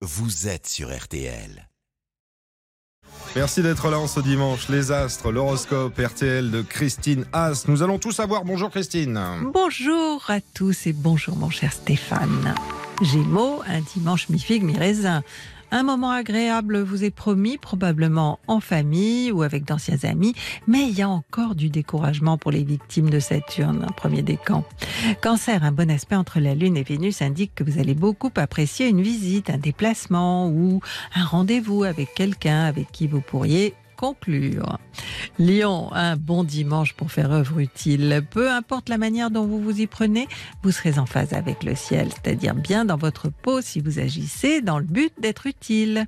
vous êtes sur RTL. Merci d'être là en ce dimanche. Les astres, l'horoscope RTL de Christine Haas. Nous allons tous savoir. Bonjour Christine. Bonjour à tous et bonjour mon cher Stéphane. Gémeaux, un dimanche mi-figue, mi-raisin. Un moment agréable vous est promis, probablement en famille ou avec d'anciens amis, mais il y a encore du découragement pour les victimes de Saturne, un premier décan. Cancer, un bon aspect entre la Lune et Vénus indique que vous allez beaucoup apprécier une visite, un déplacement ou un rendez-vous avec quelqu'un avec qui vous pourriez conclure. Lion, un bon dimanche pour faire œuvre utile. Peu importe la manière dont vous vous y prenez, vous serez en phase avec le ciel, c'est-à-dire bien dans votre peau si vous agissez dans le but d'être utile.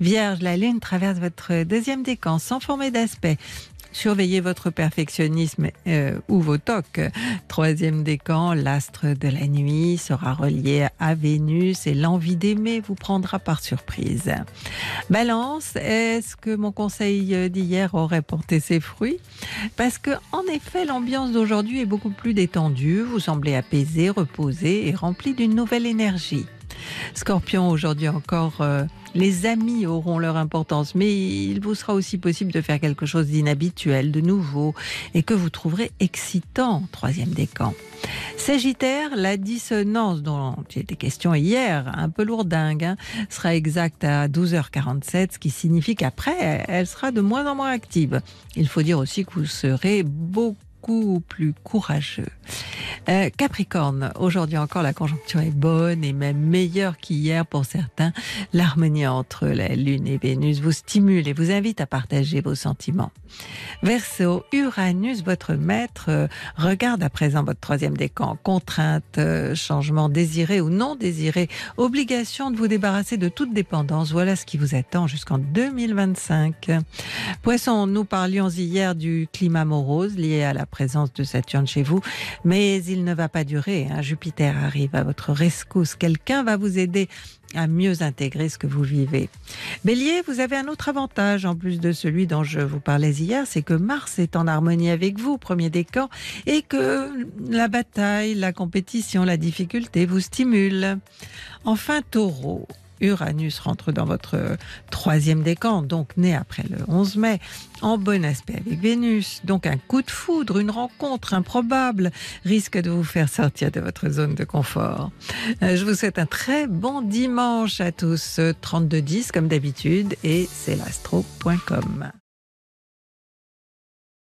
Vierge, la lune traverse votre deuxième décan sans former d'aspect. Surveillez votre perfectionnisme euh, ou vos tocs. Troisième décan, l'astre de la nuit sera relié à Vénus et l'envie d'aimer vous prendra par surprise. Balance, est-ce que mon conseil d'hier aurait porté ses fruits? Parce que en effet, l'ambiance d'aujourd'hui est beaucoup plus détendue. Vous semblez apaisé, reposé et rempli d'une nouvelle énergie. Scorpion, aujourd'hui encore, euh, les amis auront leur importance, mais il vous sera aussi possible de faire quelque chose d'inhabituel, de nouveau, et que vous trouverez excitant, troisième décan. Sagittaire, la dissonance dont il était question hier, un peu lourdingue, hein, sera exacte à 12h47, ce qui signifie qu'après, elle sera de moins en moins active. Il faut dire aussi que vous serez beaucoup plus courageux. Euh, Capricorne, aujourd'hui encore, la conjoncture est bonne et même meilleure qu'hier pour certains. L'harmonie entre la Lune et Vénus vous stimule et vous invite à partager vos sentiments. Verseau, Uranus, votre maître, euh, regarde à présent votre troisième décan. Contrainte, euh, changement désiré ou non désiré, obligation de vous débarrasser de toute dépendance. Voilà ce qui vous attend jusqu'en 2025. Poisson, nous parlions hier du climat morose lié à la présence de Saturne chez vous, mais ne va pas durer. Hein. Jupiter arrive à votre rescousse. Quelqu'un va vous aider à mieux intégrer ce que vous vivez. Bélier, vous avez un autre avantage en plus de celui dont je vous parlais hier, c'est que Mars est en harmonie avec vous, premier décan, et que la bataille, la compétition, la difficulté vous stimulent. Enfin, Taureau, Uranus rentre dans votre troisième décan, donc né après le 11 mai, en bon aspect avec Vénus. Donc un coup de foudre, une rencontre improbable risque de vous faire sortir de votre zone de confort. Euh, je vous souhaite un très bon dimanche à tous. 32-10 comme d'habitude et c'est l'astro.com.